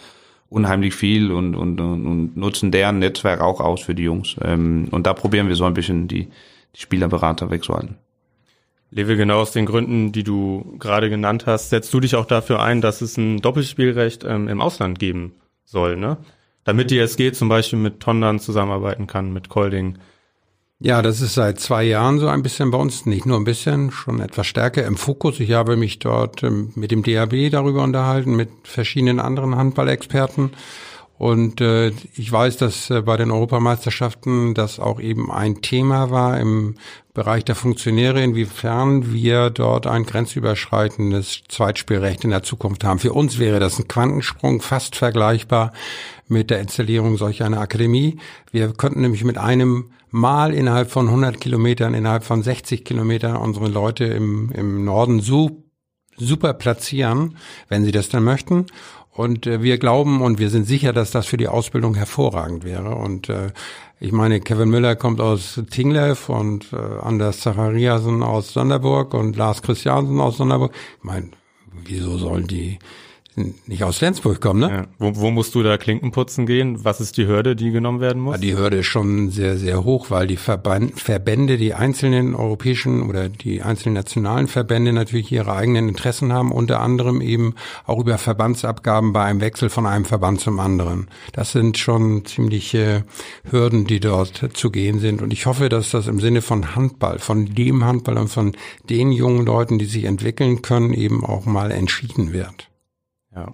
unheimlich viel und, und, und, und nutzen deren Netzwerk auch aus für die Jungs. Ähm, und da probieren wir so ein bisschen die, die Spielerberater wegzuhalten. Lewe, genau aus den Gründen, die du gerade genannt hast, setzt du dich auch dafür ein, dass es ein Doppelspielrecht ähm, im Ausland geben soll, ne? Damit die SG zum Beispiel mit Tondern zusammenarbeiten kann, mit Kolding. Ja, das ist seit zwei Jahren so ein bisschen bei uns, nicht nur ein bisschen, schon etwas stärker im Fokus. Ich habe mich dort ähm, mit dem DAB darüber unterhalten, mit verschiedenen anderen Handballexperten. Und äh, ich weiß, dass äh, bei den Europameisterschaften das auch eben ein Thema war im Bereich der Funktionäre, inwiefern wir dort ein grenzüberschreitendes Zweitspielrecht in der Zukunft haben. Für uns wäre das ein Quantensprung, fast vergleichbar mit der Installierung solch einer Akademie. Wir könnten nämlich mit einem Mal innerhalb von 100 Kilometern, innerhalb von 60 Kilometern unsere Leute im, im Norden so super platzieren, wenn sie das dann möchten. Und äh, wir glauben und wir sind sicher, dass das für die Ausbildung hervorragend wäre. Und äh, ich meine, Kevin Müller kommt aus Tinglev und äh, Anders Zachariasen aus Sonderburg und Lars Christiansen aus Sonderburg. Ich meine, wieso sollen die nicht aus Flensburg kommen, ne? Ja. Wo, wo musst du da Klinken putzen gehen? Was ist die Hürde, die genommen werden muss? Die Hürde ist schon sehr, sehr hoch, weil die Verband, Verbände, die einzelnen europäischen oder die einzelnen nationalen Verbände natürlich ihre eigenen Interessen haben, unter anderem eben auch über Verbandsabgaben bei einem Wechsel von einem Verband zum anderen. Das sind schon ziemliche Hürden, die dort zu gehen sind. Und ich hoffe, dass das im Sinne von Handball, von dem Handball und von den jungen Leuten, die sich entwickeln können, eben auch mal entschieden wird. Ja.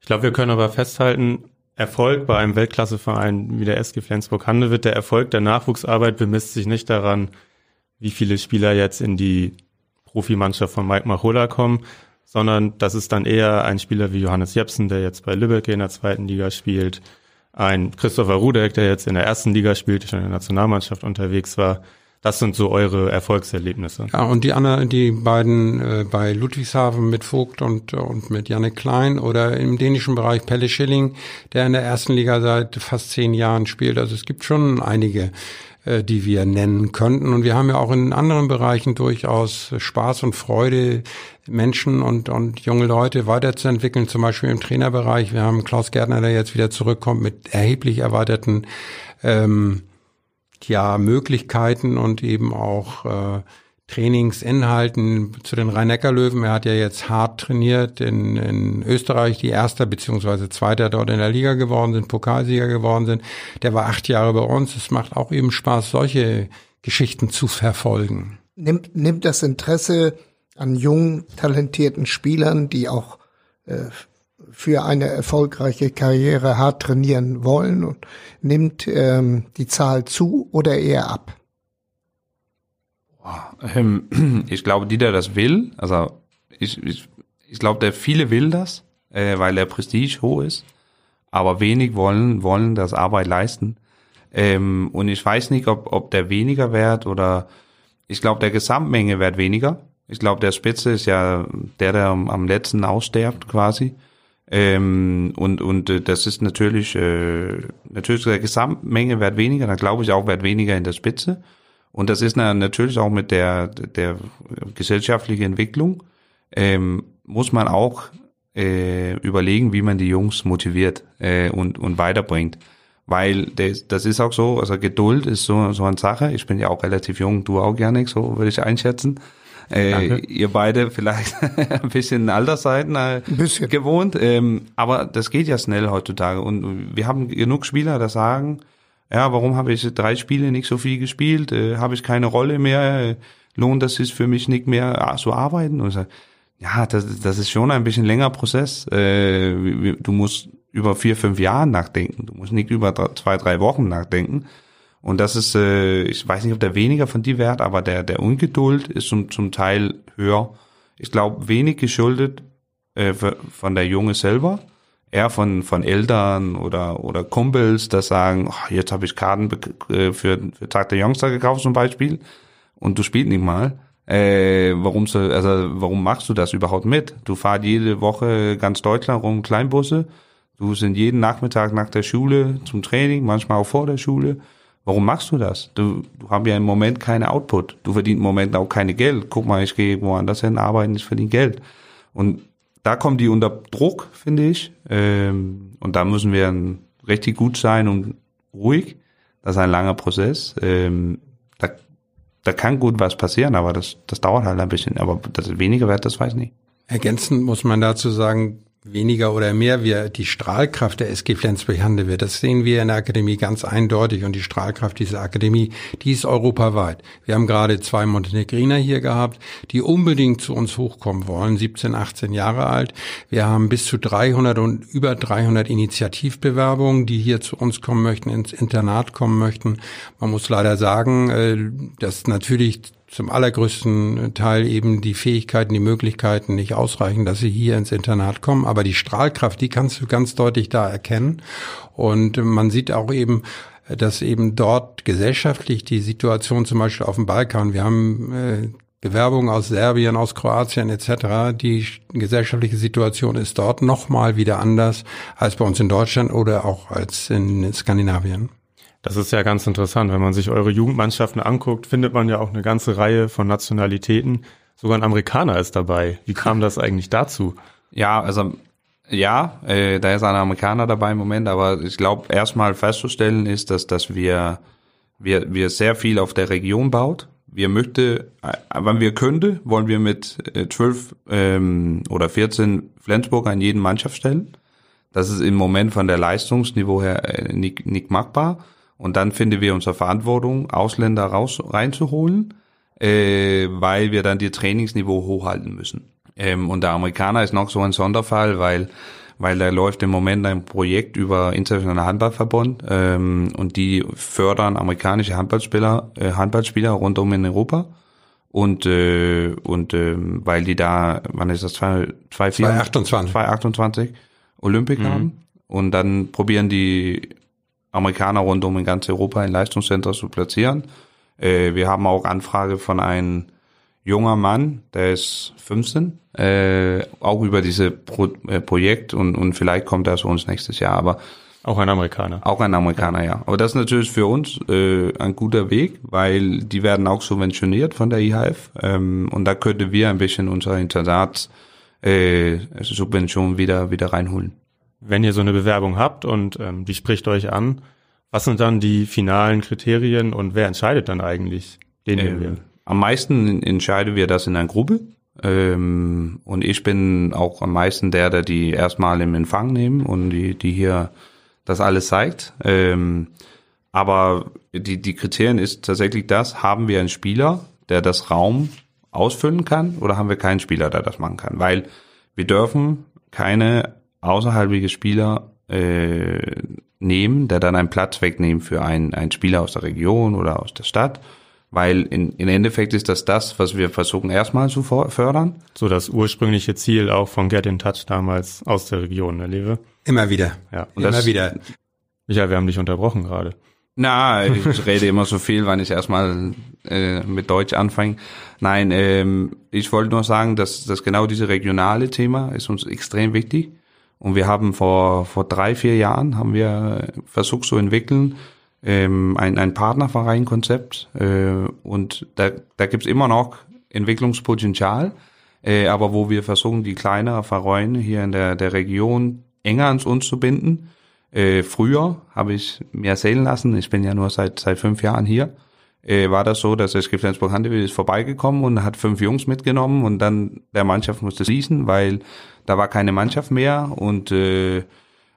Ich glaube, wir können aber festhalten, Erfolg bei einem Weltklasseverein wie der SG Flensburg-Handewitt, wird der Erfolg der Nachwuchsarbeit bemisst sich nicht daran, wie viele Spieler jetzt in die Profimannschaft von Mike Machola kommen, sondern das ist dann eher ein Spieler wie Johannes Jepsen, der jetzt bei Lübeck in der zweiten Liga spielt, ein Christopher Rudek, der jetzt in der ersten Liga spielt, schon in der Nationalmannschaft unterwegs war, das sind so eure Erfolgserlebnisse. Ja, und die anderen, die beiden äh, bei Ludwigshafen mit Vogt und, und mit Janne Klein oder im dänischen Bereich Pelle Schilling, der in der ersten Liga seit fast zehn Jahren spielt. Also es gibt schon einige äh, die wir nennen könnten. Und wir haben ja auch in anderen Bereichen durchaus Spaß und Freude, Menschen und, und junge Leute weiterzuentwickeln, zum Beispiel im Trainerbereich. Wir haben Klaus Gärtner, der jetzt wieder zurückkommt mit erheblich erweiterten ähm, ja, Möglichkeiten und eben auch äh, Trainingsinhalten zu den Rhein-Neckar-Löwen. Er hat ja jetzt hart trainiert in, in Österreich, die Erster beziehungsweise Zweiter dort in der Liga geworden sind, Pokalsieger geworden sind. Der war acht Jahre bei uns. Es macht auch eben Spaß, solche Geschichten zu verfolgen. Nimmt, nimmt das Interesse an jungen, talentierten Spielern, die auch äh, für eine erfolgreiche Karriere hart trainieren wollen und nimmt ähm, die Zahl zu oder eher ab? Ähm, ich glaube, die, der das will, also ich, ich, ich glaube, der viele will das, äh, weil der Prestige hoch ist, aber wenig wollen, wollen das Arbeit leisten. Ähm, und ich weiß nicht, ob, ob der weniger wert oder ich glaube, der Gesamtmenge wird weniger. Ich glaube, der Spitze ist ja der, der am letzten aussterbt quasi. Ähm, und und äh, das ist natürlich äh, natürlich der Gesamtmenge wird weniger. Da glaube ich auch wird weniger in der Spitze. Und das ist natürlich auch mit der, der gesellschaftlichen Entwicklung, ähm, muss man auch äh, überlegen, wie man die Jungs motiviert äh, und, und weiterbringt. Weil das, das ist auch so, also Geduld ist so, so eine Sache. Ich bin ja auch relativ jung, du auch gerne, so würde ich einschätzen. Äh, ihr beide vielleicht ein bisschen Altersseiten äh, bisschen. gewohnt, ähm, aber das geht ja schnell heutzutage. Und wir haben genug Spieler, die sagen, ja, warum habe ich drei Spiele nicht so viel gespielt? Äh, habe ich keine Rolle mehr? Lohnt das ist für mich nicht mehr ah, so arbeiten? Und so, ja, das, das ist schon ein bisschen länger Prozess. Äh, du musst über vier, fünf Jahre nachdenken. Du musst nicht über drei, zwei, drei Wochen nachdenken. Und das ist, äh, ich weiß nicht, ob der weniger von dir wert, aber der, der Ungeduld ist zum, zum Teil höher. Ich glaube, wenig geschuldet äh, von der Junge selber eher von, von Eltern oder, oder Kumpels, das sagen, oh, jetzt habe ich Karten äh, für, für Tag der Youngster gekauft zum Beispiel und du spielst nicht mal. Äh, warum so, also warum machst du das überhaupt mit? Du fahrst jede Woche ganz Deutschland rum Kleinbusse. Du sind jeden Nachmittag nach der Schule zum Training, manchmal auch vor der Schule. Warum machst du das? Du, du hast ja im Moment keine Output. Du verdienst im Moment auch keine Geld. Guck mal, ich gehe woanders hin arbeiten, ich verdiene Geld. Und da kommen die unter Druck, finde ich. Ähm, und da müssen wir richtig gut sein und ruhig. Das ist ein langer Prozess. Ähm, da, da kann gut was passieren, aber das, das dauert halt ein bisschen. Aber das ist weniger wert, das weiß ich nicht. Ergänzend muss man dazu sagen, weniger oder mehr wir die Strahlkraft der SG Flensburg-Handewitt, das sehen wir in der Akademie ganz eindeutig und die Strahlkraft dieser Akademie, die ist europaweit. Wir haben gerade zwei Montenegriner hier gehabt, die unbedingt zu uns hochkommen wollen, 17, 18 Jahre alt. Wir haben bis zu 300 und über 300 Initiativbewerbungen, die hier zu uns kommen möchten, ins Internat kommen möchten. Man muss leider sagen, äh, dass natürlich zum allergrößten Teil eben die Fähigkeiten, die Möglichkeiten nicht ausreichen, dass sie hier ins Internat kommen. Aber die Strahlkraft, die kannst du ganz deutlich da erkennen. Und man sieht auch eben, dass eben dort gesellschaftlich die Situation zum Beispiel auf dem Balkan, wir haben äh, Bewerbungen aus Serbien, aus Kroatien etc. Die gesellschaftliche Situation ist dort nochmal wieder anders als bei uns in Deutschland oder auch als in Skandinavien. Das ist ja ganz interessant. Wenn man sich eure Jugendmannschaften anguckt, findet man ja auch eine ganze Reihe von Nationalitäten. Sogar ein Amerikaner ist dabei. Wie kam das eigentlich dazu? Ja, also ja, äh, da ist ein Amerikaner dabei im Moment, aber ich glaube, erstmal festzustellen ist, dass, dass wir, wir, wir sehr viel auf der Region baut. Wir möchte, äh, wenn wir könnte, wollen wir mit äh, 12 ähm, oder 14 Flensburg an jeden Mannschaft stellen. Das ist im Moment von der Leistungsniveau her äh, nicht, nicht machbar. Und dann finden wir unsere Verantwortung, Ausländer raus, reinzuholen, äh, weil wir dann die Trainingsniveau hochhalten müssen. Ähm, und der Amerikaner ist noch so ein Sonderfall, weil weil da läuft im Moment ein Projekt über Internationaler Handballverbund ähm, und die fördern amerikanische Handballspieler, äh, Handballspieler rundum in Europa und äh, und äh, weil die da, wann ist das 2028 2028 Olympik mhm. haben und dann probieren die Amerikaner rundum in ganz Europa in Leistungszentren zu platzieren. Äh, wir haben auch Anfrage von einem junger Mann, der ist 15, äh, auch über diese Pro äh, Projekt und, und vielleicht kommt er zu uns nächstes Jahr. Aber Auch ein Amerikaner. Auch ein Amerikaner, ja. Aber das ist natürlich für uns äh, ein guter Weg, weil die werden auch subventioniert von der IHF ähm, und da könnten wir ein bisschen unsere Internats äh, Subvention wieder wieder reinholen. Wenn ihr so eine Bewerbung habt und ähm, die spricht euch an, was sind dann die finalen Kriterien und wer entscheidet dann eigentlich? Den äh, wir? Am meisten entscheiden wir das in einer Gruppe. Ähm, und ich bin auch am meisten der, der die erstmal im Empfang nehmen und die, die hier das alles zeigt. Ähm, aber die, die Kriterien ist tatsächlich das, haben wir einen Spieler, der das Raum ausfüllen kann oder haben wir keinen Spieler, der das machen kann? Weil wir dürfen keine außerhalbige Spieler äh, nehmen, der dann einen Platz wegnehmen für einen, einen Spieler aus der Region oder aus der Stadt. Weil in, in Endeffekt ist das das, was wir versuchen erstmal zu fördern. So das ursprüngliche Ziel auch von Get in Touch damals aus der Region, ne, Lewe? Immer wieder. Ja. Und Immer das, wieder. Michael, wir haben dich unterbrochen gerade. Na, ich rede immer so viel, wenn ich erstmal äh, mit Deutsch anfange. Nein, ähm, ich wollte nur sagen, dass, dass genau diese regionale Thema ist uns extrem wichtig. Und wir haben vor, vor drei, vier Jahren haben wir versucht zu entwickeln, ähm, ein, ein Partnerverein-Konzept. Äh, und da, da gibt's immer noch Entwicklungspotenzial. Äh, aber wo wir versuchen, die kleineren Vereine hier in der, der Region enger ans uns zu binden. Äh, früher habe ich mir erzählen lassen, ich bin ja nur seit, seit fünf Jahren hier, äh, war das so, dass das Flensburg Handewitt ist vorbeigekommen und hat fünf Jungs mitgenommen und dann der Mannschaft musste schließen, weil da war keine Mannschaft mehr und äh,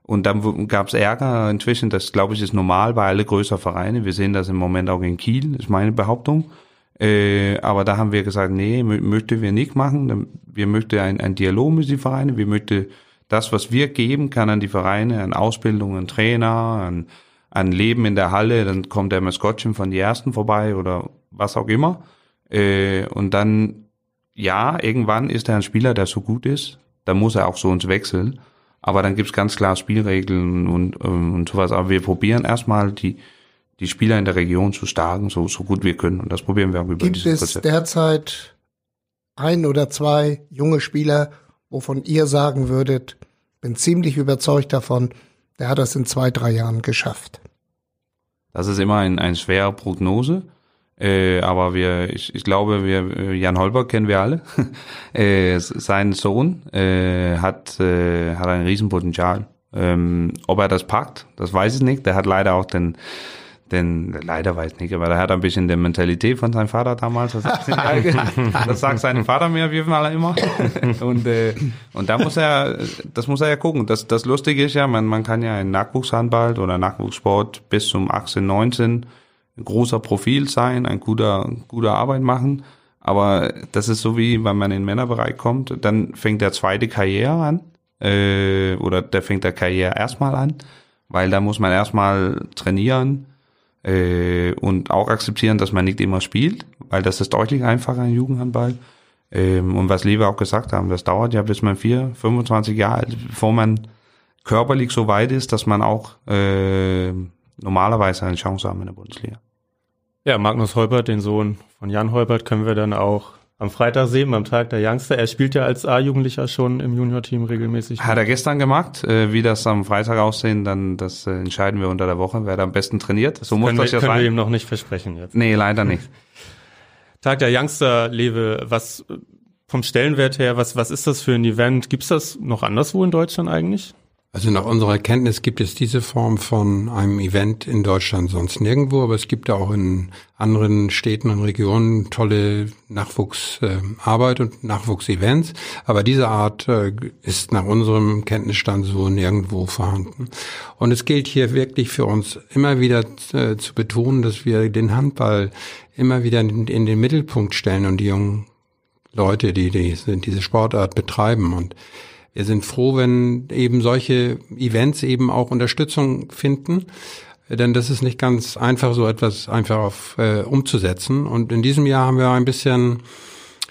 und dann gab es Ärger inzwischen, das glaube ich ist normal bei alle größeren Vereine. Wir sehen das im Moment auch in Kiel, ist meine Behauptung. Äh, aber da haben wir gesagt, nee, möchte wir nicht machen. Wir möchten ein Dialog mit den Vereinen. Wir möchten das, was wir geben kann an die Vereine, an Ausbildung, an Trainer, an, an Leben in der Halle. Dann kommt der Maskottchen von die Ersten vorbei oder was auch immer. Äh, und dann, ja, irgendwann ist er ein Spieler, der so gut ist. Dann muss er auch so uns wechseln. Aber dann gibt's ganz klar Spielregeln und, ähm, und sowas. Aber wir probieren erstmal die, die Spieler in der Region zu stärken, so, so gut wir können. Und das probieren wir auch über Gibt es Konzept. derzeit ein oder zwei junge Spieler, wovon ihr sagen würdet, bin ziemlich überzeugt davon, der hat das in zwei, drei Jahren geschafft? Das ist immer ein, ein schwerer Prognose. Äh, aber wir, ich, ich glaube, wir, äh, Jan Holberg kennen wir alle. äh, sein Sohn äh, hat, äh, hat ein Riesenpotenzial. Ähm, ob er das packt, das weiß ich nicht. Der hat leider auch den, den, leider weiß ich nicht, aber der hat ein bisschen die Mentalität von seinem Vater damals. Das, das sagt sein Vater mir auf jeden Fall immer. Und, äh, und da muss er, das muss er ja gucken. Das, das Lustige ist ja, man, man kann ja in Nachwuchshandball oder Nachwuchssport bis zum 18, 19 ein großer Profil sein, ein guter, guter Arbeit machen. Aber das ist so wie, wenn man in den Männerbereich kommt, dann fängt der zweite Karriere an. Äh, oder der fängt der Karriere erstmal an, weil da muss man erstmal trainieren äh, und auch akzeptieren, dass man nicht immer spielt, weil das ist deutlich einfacher im Jugendhandball. Ähm, und was Lewe auch gesagt haben, das dauert ja bis man vier, 25 Jahre alt, bevor man körperlich so weit ist, dass man auch äh, normalerweise eine Chance haben in der Bundesliga. Ja, Magnus Holpert, den Sohn von Jan Holpert, können wir dann auch am Freitag sehen, am Tag der Youngster. Er spielt ja als A-Jugendlicher schon im Junior-Team regelmäßig. Hat er gestern gemacht. Äh, wie das am Freitag aussehen, dann das äh, entscheiden wir unter der Woche, wer da am besten trainiert. So muss das ja können sein. Können wir ihm noch nicht versprechen jetzt. Nee, leider nicht. Tag der Youngster, Lewe, was vom Stellenwert her, was, was ist das für ein Event? Gibt's das noch anderswo in Deutschland eigentlich? Also nach unserer Kenntnis gibt es diese Form von einem Event in Deutschland sonst nirgendwo, aber es gibt auch in anderen Städten und Regionen tolle Nachwuchsarbeit und Nachwuchsevents. Aber diese Art äh, ist nach unserem Kenntnisstand so nirgendwo vorhanden. Und es gilt hier wirklich für uns immer wieder äh, zu betonen, dass wir den Handball immer wieder in, den Mittelpunkt stellen und die jungen Leute, die, die diese Sportart betreiben und wir sind froh, wenn eben solche Events eben auch Unterstützung finden. Denn das ist nicht ganz einfach, so etwas einfach auf, äh, umzusetzen. Und in diesem Jahr haben wir ein bisschen,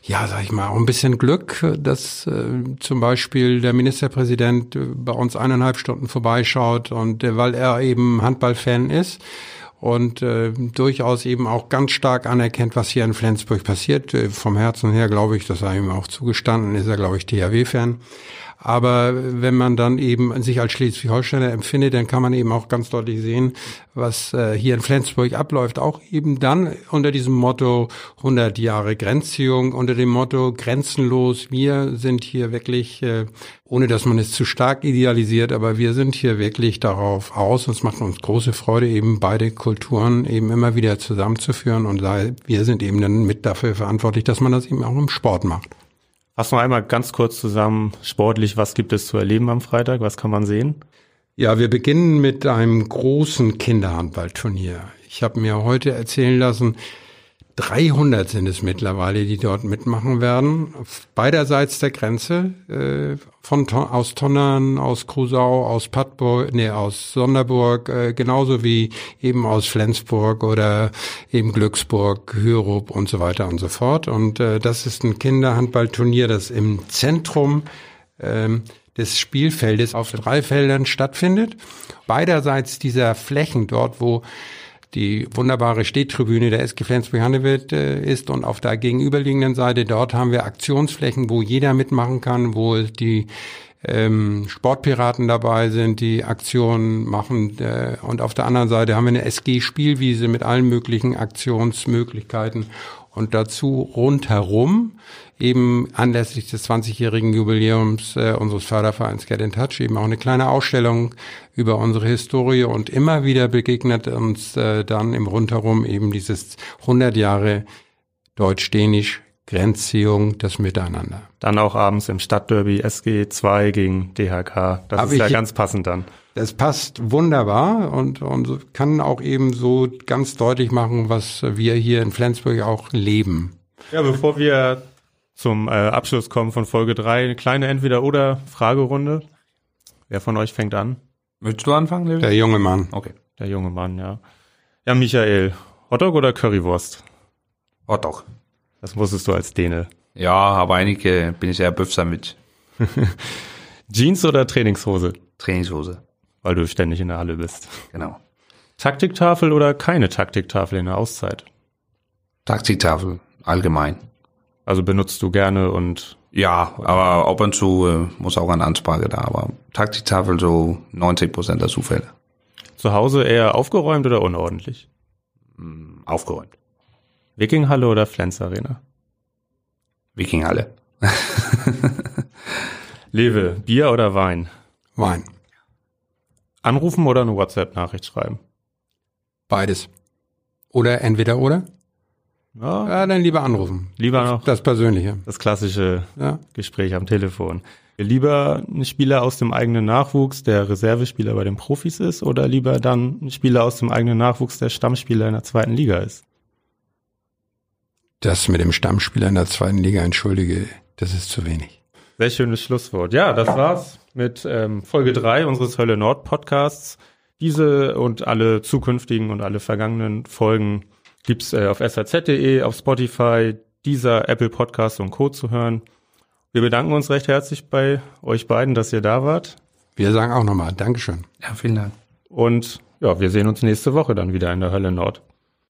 ja, sag ich mal, auch ein bisschen Glück, dass äh, zum Beispiel der Ministerpräsident bei uns eineinhalb Stunden vorbeischaut und äh, weil er eben Handballfan ist und äh, durchaus eben auch ganz stark anerkennt, was hier in Flensburg passiert. Äh, vom Herzen her glaube ich, das sei ihm auch zugestanden, ist er, glaube ich, THW-Fan. Aber wenn man dann eben sich als Schleswig-Holsteiner empfindet, dann kann man eben auch ganz deutlich sehen, was äh, hier in Flensburg abläuft. Auch eben dann unter diesem Motto 100 Jahre Grenzziehung, unter dem Motto grenzenlos. Wir sind hier wirklich, äh, ohne dass man es zu stark idealisiert, aber wir sind hier wirklich darauf aus. Und es macht uns große Freude, eben beide Kulturen eben immer wieder zusammenzuführen. Und wir sind eben dann mit dafür verantwortlich, dass man das eben auch im Sport macht. Fass noch einmal ganz kurz zusammen, sportlich, was gibt es zu erleben am Freitag? Was kann man sehen? Ja, wir beginnen mit einem großen Kinderhandballturnier. Ich habe mir heute erzählen lassen, 300 sind es mittlerweile, die dort mitmachen werden. Beiderseits der Grenze, äh, von aus Tonnern, aus Krusau, aus Pattburg, nee, aus Sonderburg, äh, genauso wie eben aus Flensburg oder eben Glücksburg, Hürup und so weiter und so fort. Und äh, das ist ein Kinderhandballturnier, das im Zentrum ähm, des Spielfeldes auf drei Feldern stattfindet. Beiderseits dieser Flächen dort, wo die wunderbare Stehtribüne der SG Flensburg-Handewitt äh, ist. Und auf der gegenüberliegenden Seite dort haben wir Aktionsflächen, wo jeder mitmachen kann, wo die ähm, Sportpiraten dabei sind, die Aktionen machen. Äh, und auf der anderen Seite haben wir eine SG-Spielwiese mit allen möglichen Aktionsmöglichkeiten und dazu rundherum eben anlässlich des 20-jährigen Jubiläums äh, unseres Fördervereins Get in Touch eben auch eine kleine Ausstellung über unsere Historie und immer wieder begegnet uns äh, dann im Rundherum eben dieses 100 Jahre Deutsch-Dänisch Grenzziehung, das Miteinander. Dann auch abends im Stadtderby SG 2 gegen DHK. Das Hab ist ja ganz passend dann. Das passt wunderbar und, und kann auch eben so ganz deutlich machen, was wir hier in Flensburg auch leben. Ja, bevor wir zum äh, Abschluss kommen von Folge 3. Eine kleine Entweder-Oder-Fragerunde. Wer von euch fängt an? Willst du anfangen, Levi? Der junge Mann. Okay. Der junge Mann, ja. Ja, Michael, Hotdog oder Currywurst? Hotdog. Das wusstest du als Däne. Ja, aber einige bin ich eher Böff-Sandwich. Jeans oder Trainingshose? Trainingshose. Weil du ständig in der Halle bist. Genau. Taktiktafel oder keine Taktiktafel in der Auszeit? Taktiktafel, allgemein. Also benutzt du gerne und ja, aber ab und zu äh, muss auch eine Ansprache da. Aber Taktiktafel so 90 Prozent der Zufälle. Zu Hause eher aufgeräumt oder unordentlich? Mm, aufgeräumt. Wikinghalle oder Flens Arena? Wikinghalle. Lewe, Bier oder Wein? Wein. Anrufen oder eine WhatsApp-Nachricht schreiben? Beides. Oder entweder oder? Ja, ja, dann lieber anrufen. Lieber noch. Das Persönliche. Das klassische ja. Gespräch am Telefon. Lieber ein Spieler aus dem eigenen Nachwuchs, der Reservespieler bei den Profis ist, oder lieber dann ein Spieler aus dem eigenen Nachwuchs, der Stammspieler in der zweiten Liga ist? Das mit dem Stammspieler in der zweiten Liga, entschuldige, das ist zu wenig. Sehr schönes Schlusswort. Ja, das war's mit ähm, Folge drei unseres Hölle Nord Podcasts. Diese und alle zukünftigen und alle vergangenen Folgen gibt's äh, auf saz.de, auf Spotify, dieser Apple Podcast und Co. zu hören. Wir bedanken uns recht herzlich bei euch beiden, dass ihr da wart. Wir sagen auch nochmal Dankeschön. Ja, vielen Dank. Und ja, wir sehen uns nächste Woche dann wieder in der Hölle Nord.